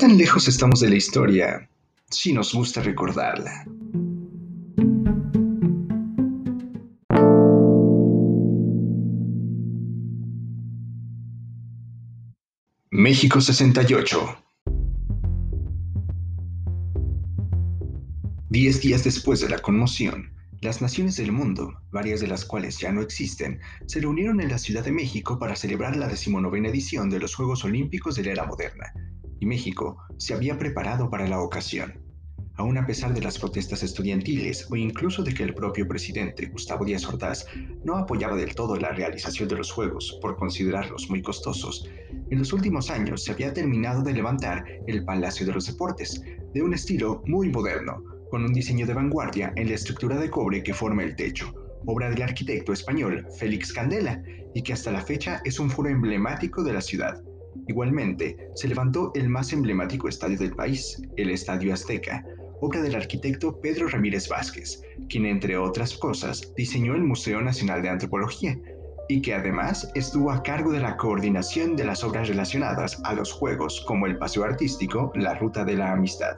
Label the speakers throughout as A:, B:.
A: tan lejos estamos de la historia si nos gusta recordarla? México 68 Diez días después de la conmoción, las naciones del mundo, varias de las cuales ya no existen, se reunieron en la Ciudad de México para celebrar la decimonovena edición de los Juegos Olímpicos de la Era Moderna, y México se había preparado para la ocasión. Aún a pesar de las protestas estudiantiles o incluso de que el propio presidente Gustavo Díaz Ordaz no apoyaba del todo la realización de los Juegos por considerarlos muy costosos, en los últimos años se había terminado de levantar el Palacio de los Deportes, de un estilo muy moderno, con un diseño de vanguardia en la estructura de cobre que forma el techo, obra del arquitecto español Félix Candela, y que hasta la fecha es un foro emblemático de la ciudad. Igualmente, se levantó el más emblemático estadio del país, el Estadio Azteca, obra del arquitecto Pedro Ramírez Vázquez, quien entre otras cosas diseñó el Museo Nacional de Antropología, y que además estuvo a cargo de la coordinación de las obras relacionadas a los Juegos como el Paseo Artístico La Ruta de la Amistad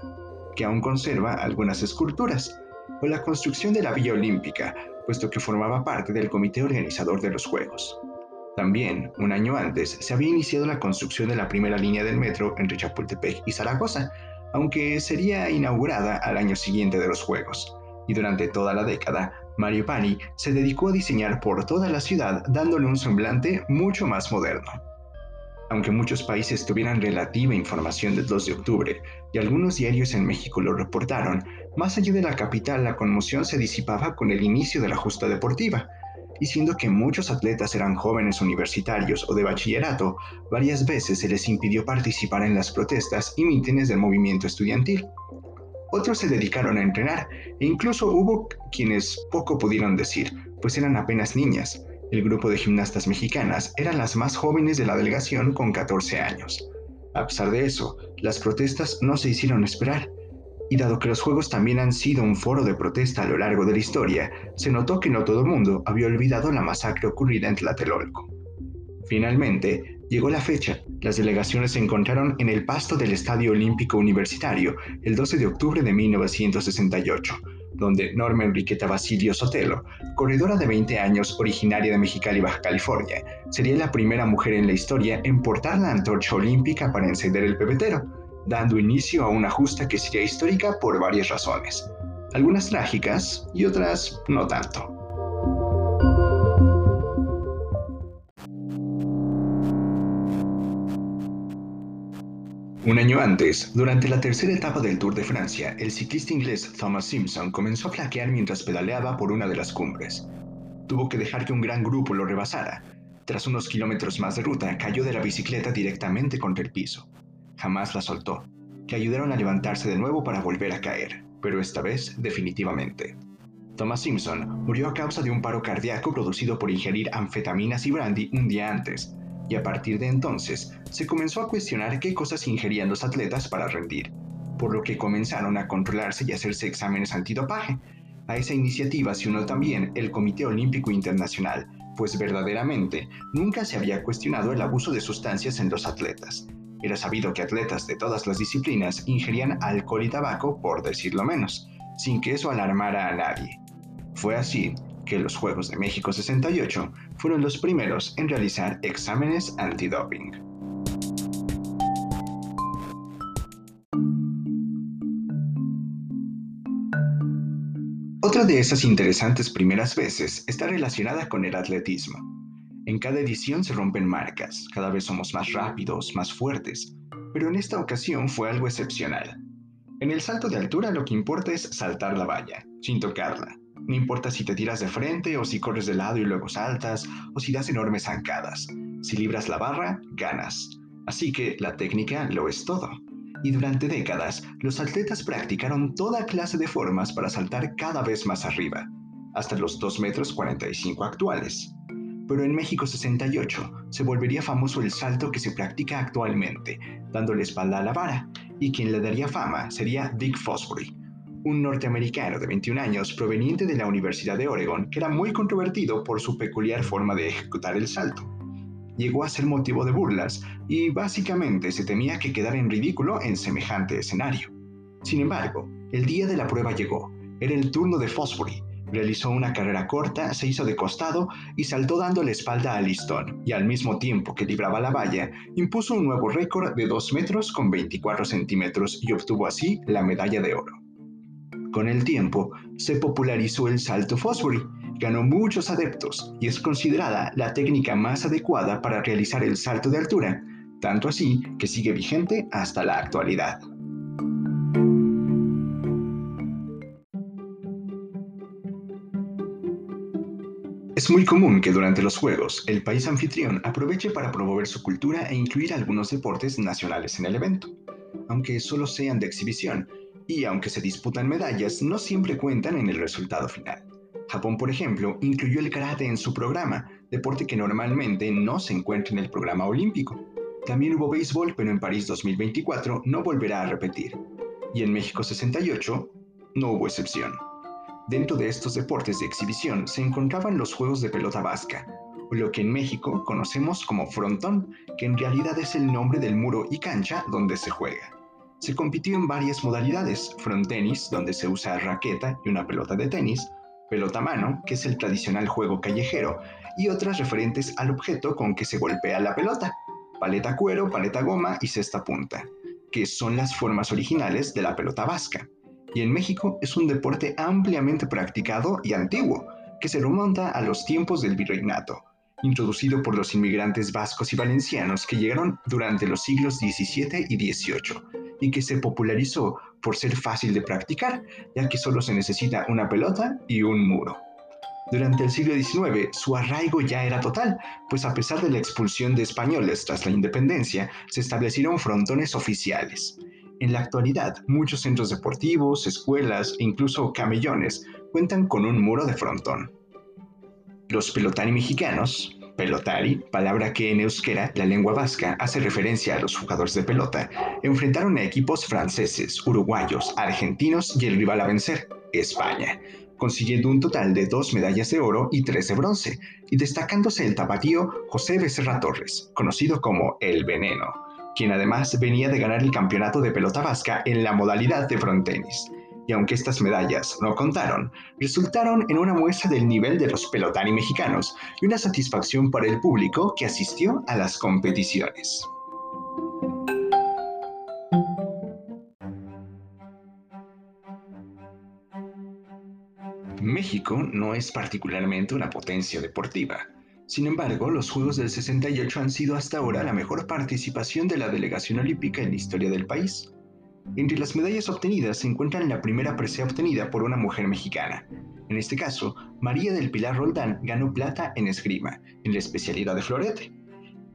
A: que aún conserva algunas esculturas, o la construcción de la Villa Olímpica, puesto que formaba parte del comité organizador de los Juegos. También, un año antes, se había iniciado la construcción de la primera línea del metro entre Chapultepec y Zaragoza, aunque sería inaugurada al año siguiente de los Juegos. Y durante toda la década, Mario Pani se dedicó a diseñar por toda la ciudad dándole un semblante mucho más moderno. Aunque muchos países tuvieran relativa información del 2 de octubre, y algunos diarios en México lo reportaron, más allá de la capital la conmoción se disipaba con el inicio de la justa deportiva, y siendo que muchos atletas eran jóvenes universitarios o de bachillerato, varias veces se les impidió participar en las protestas y mítines del movimiento estudiantil. Otros se dedicaron a entrenar e incluso hubo quienes poco pudieron decir, pues eran apenas niñas, el grupo de gimnastas mexicanas eran las más jóvenes de la delegación con 14 años. A pesar de eso, las protestas no se hicieron esperar, y dado que los Juegos también han sido un foro de protesta a lo largo de la historia, se notó que no todo mundo había olvidado la masacre ocurrida en Tlatelolco. Finalmente, llegó la fecha. Las delegaciones se encontraron en el pasto del Estadio Olímpico Universitario el 12 de octubre de 1968, donde Norma Enriqueta Basilio Sotelo, corredora de 20 años originaria de Mexicali, Baja California, sería la primera mujer en la historia en portar la antorcha olímpica para encender el pebetero, dando inicio a una justa que sería histórica por varias razones, algunas trágicas y otras no tanto. Un año antes, durante la tercera etapa del Tour de Francia, el ciclista inglés Thomas Simpson comenzó a flaquear mientras pedaleaba por una de las cumbres. Tuvo que dejar que un gran grupo lo rebasara. Tras unos kilómetros más de ruta, cayó de la bicicleta directamente contra el piso. Jamás la soltó, que ayudaron a levantarse de nuevo para volver a caer, pero esta vez definitivamente. Thomas Simpson murió a causa de un paro cardíaco producido por ingerir anfetaminas y brandy un día antes, y a partir de entonces se comenzó a cuestionar qué cosas ingerían los atletas para rendir, por lo que comenzaron a controlarse y hacerse exámenes antidopaje. A esa iniciativa se unió también el Comité Olímpico Internacional, pues verdaderamente nunca se había cuestionado el abuso de sustancias en los atletas. Era sabido que atletas de todas las disciplinas ingerían alcohol y tabaco, por decirlo menos, sin que eso alarmara a nadie. Fue así que los Juegos de México 68 fueron los primeros en realizar exámenes antidoping. Otra de esas interesantes primeras veces está relacionada con el atletismo. En cada edición se rompen marcas, cada vez somos más rápidos, más fuertes, pero en esta ocasión fue algo excepcional. En el salto de altura lo que importa es saltar la valla, sin tocarla, no importa si te tiras de frente o si corres de lado y luego saltas o si das enormes zancadas. Si libras la barra, ganas. Así que la técnica lo es todo. Y durante décadas, los atletas practicaron toda clase de formas para saltar cada vez más arriba, hasta los 2 metros 45 actuales. Pero en México 68 se volvería famoso el salto que se practica actualmente, dándole espalda a la vara, y quien le daría fama sería Dick Fosbury, un norteamericano de 21 años proveniente de la Universidad de Oregon que era muy controvertido por su peculiar forma de ejecutar el salto. llegó a ser motivo de burlas y básicamente se temía que quedara en ridículo en semejante escenario. Sin embargo, el día de la prueba llegó. Era el turno de Fosbury. Realizó una carrera corta, se hizo de costado y saltó dando la espalda al listón, y al mismo tiempo que libraba la valla, impuso un nuevo récord de 2 metros con 24 centímetros y obtuvo así la medalla de oro. Con el tiempo, se popularizó el salto Fosbury, ganó muchos adeptos y es considerada la técnica más adecuada para realizar el salto de altura, tanto así que sigue vigente hasta la actualidad. Es muy común que durante los Juegos el país anfitrión aproveche para promover su cultura e incluir algunos deportes nacionales en el evento, aunque solo sean de exhibición, y aunque se disputan medallas, no siempre cuentan en el resultado final. Japón, por ejemplo, incluyó el karate en su programa, deporte que normalmente no se encuentra en el programa olímpico. También hubo béisbol, pero en París 2024 no volverá a repetir. Y en México 68 no hubo excepción. Dentro de estos deportes de exhibición se encontraban los juegos de pelota vasca, o lo que en México conocemos como frontón, que en realidad es el nombre del muro y cancha donde se juega. Se compitió en varias modalidades, frontenis, donde se usa raqueta y una pelota de tenis, pelota mano, que es el tradicional juego callejero, y otras referentes al objeto con que se golpea la pelota, paleta cuero, paleta goma y cesta punta, que son las formas originales de la pelota vasca. Y en México es un deporte ampliamente practicado y antiguo, que se remonta a los tiempos del virreinato, introducido por los inmigrantes vascos y valencianos que llegaron durante los siglos XVII y XVIII y que se popularizó por ser fácil de practicar, ya que solo se necesita una pelota y un muro. Durante el siglo XIX, su arraigo ya era total, pues a pesar de la expulsión de españoles tras la independencia, se establecieron frontones oficiales. En la actualidad, muchos centros deportivos, escuelas e incluso camellones cuentan con un muro de frontón. Los pelotani mexicanos, Pelotari, palabra que en euskera, la lengua vasca, hace referencia a los jugadores de pelota, enfrentaron a equipos franceses, uruguayos, argentinos y el rival a vencer, España, consiguiendo un total de dos medallas de oro y tres de bronce, y destacándose el tapatío José Becerra Torres, conocido como El Veneno, quien además venía de ganar el campeonato de pelota vasca en la modalidad de frontenis y aunque estas medallas no contaron, resultaron en una muestra del nivel de los pelotani mexicanos y una satisfacción para el público que asistió a las competiciones. México no es particularmente una potencia deportiva. Sin embargo, los Juegos del 68 han sido hasta ahora la mejor participación de la delegación olímpica en la historia del país. Entre las medallas obtenidas se encuentran la primera presea obtenida por una mujer mexicana. En este caso, María del Pilar Roldán ganó plata en esgrima, en la especialidad de florete.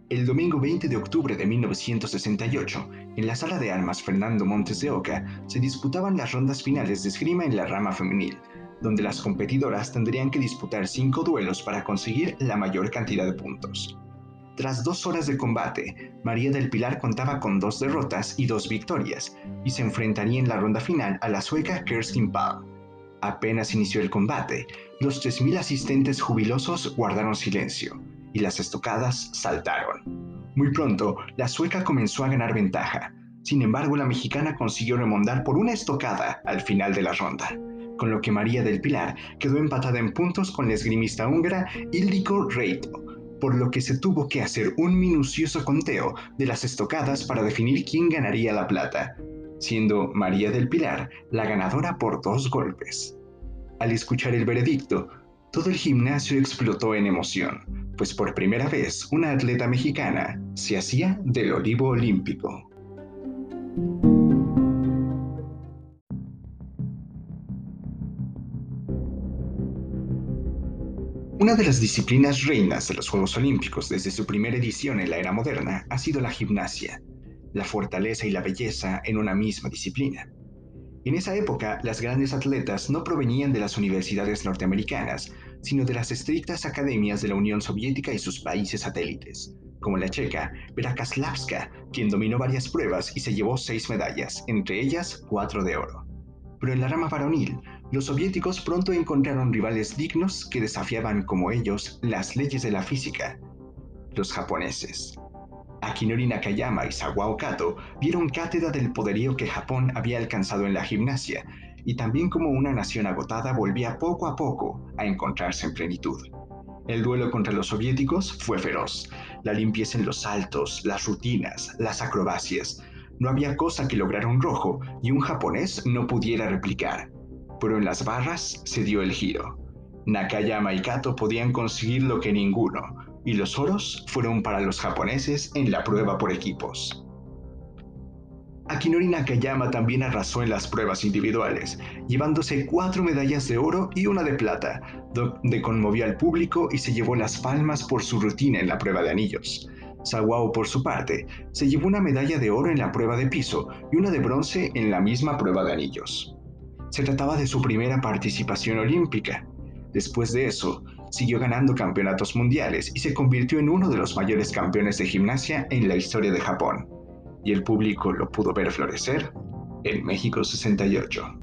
A: El domingo 20 de octubre de 1968, en la sala de armas Fernando Montes de Oca, se disputaban las rondas finales de esgrima en la rama femenil, donde las competidoras tendrían que disputar cinco duelos para conseguir la mayor cantidad de puntos. Tras dos horas de combate, María del Pilar contaba con dos derrotas y dos victorias, y se enfrentaría en la ronda final a la sueca Kerstin Paul. Apenas inició el combate, los 3.000 asistentes jubilosos guardaron silencio, y las estocadas saltaron. Muy pronto, la sueca comenzó a ganar ventaja, sin embargo la mexicana consiguió remontar por una estocada al final de la ronda, con lo que María del Pilar quedó empatada en puntos con la esgrimista húngara Ildiko Reito, por lo que se tuvo que hacer un minucioso conteo de las estocadas para definir quién ganaría la plata, siendo María del Pilar la ganadora por dos golpes. Al escuchar el veredicto, todo el gimnasio explotó en emoción, pues por primera vez una atleta mexicana se hacía del olivo olímpico. Una de las disciplinas reinas de los Juegos Olímpicos desde su primera edición en la era moderna ha sido la gimnasia, la fortaleza y la belleza en una misma disciplina. En esa época, las grandes atletas no provenían de las universidades norteamericanas, sino de las estrictas academias de la Unión Soviética y sus países satélites, como la checa Vera Kaslavska, quien dominó varias pruebas y se llevó seis medallas, entre ellas cuatro de oro. Pero en la rama varonil, los soviéticos pronto encontraron rivales dignos que desafiaban como ellos las leyes de la física. los japoneses. Akinori Nakayama y Sawao Kato dieron cátedra del poderío que Japón había alcanzado en la gimnasia y también como una nación agotada volvía poco a poco a encontrarse en plenitud. El duelo contra los soviéticos fue feroz. La limpieza en los saltos, las rutinas, las acrobacias. No había cosa que lograra un rojo y un japonés no pudiera replicar. Pero en las barras se dio el giro. Nakayama y Kato podían conseguir lo que ninguno, y los oros fueron para los japoneses en la prueba por equipos. Akinori Nakayama también arrasó en las pruebas individuales, llevándose cuatro medallas de oro y una de plata, donde conmovió al público y se llevó las palmas por su rutina en la prueba de anillos. Sawao, por su parte, se llevó una medalla de oro en la prueba de piso y una de bronce en la misma prueba de anillos. Se trataba de su primera participación olímpica. Después de eso, siguió ganando campeonatos mundiales y se convirtió en uno de los mayores campeones de gimnasia en la historia de Japón. Y el público lo pudo ver florecer en México 68.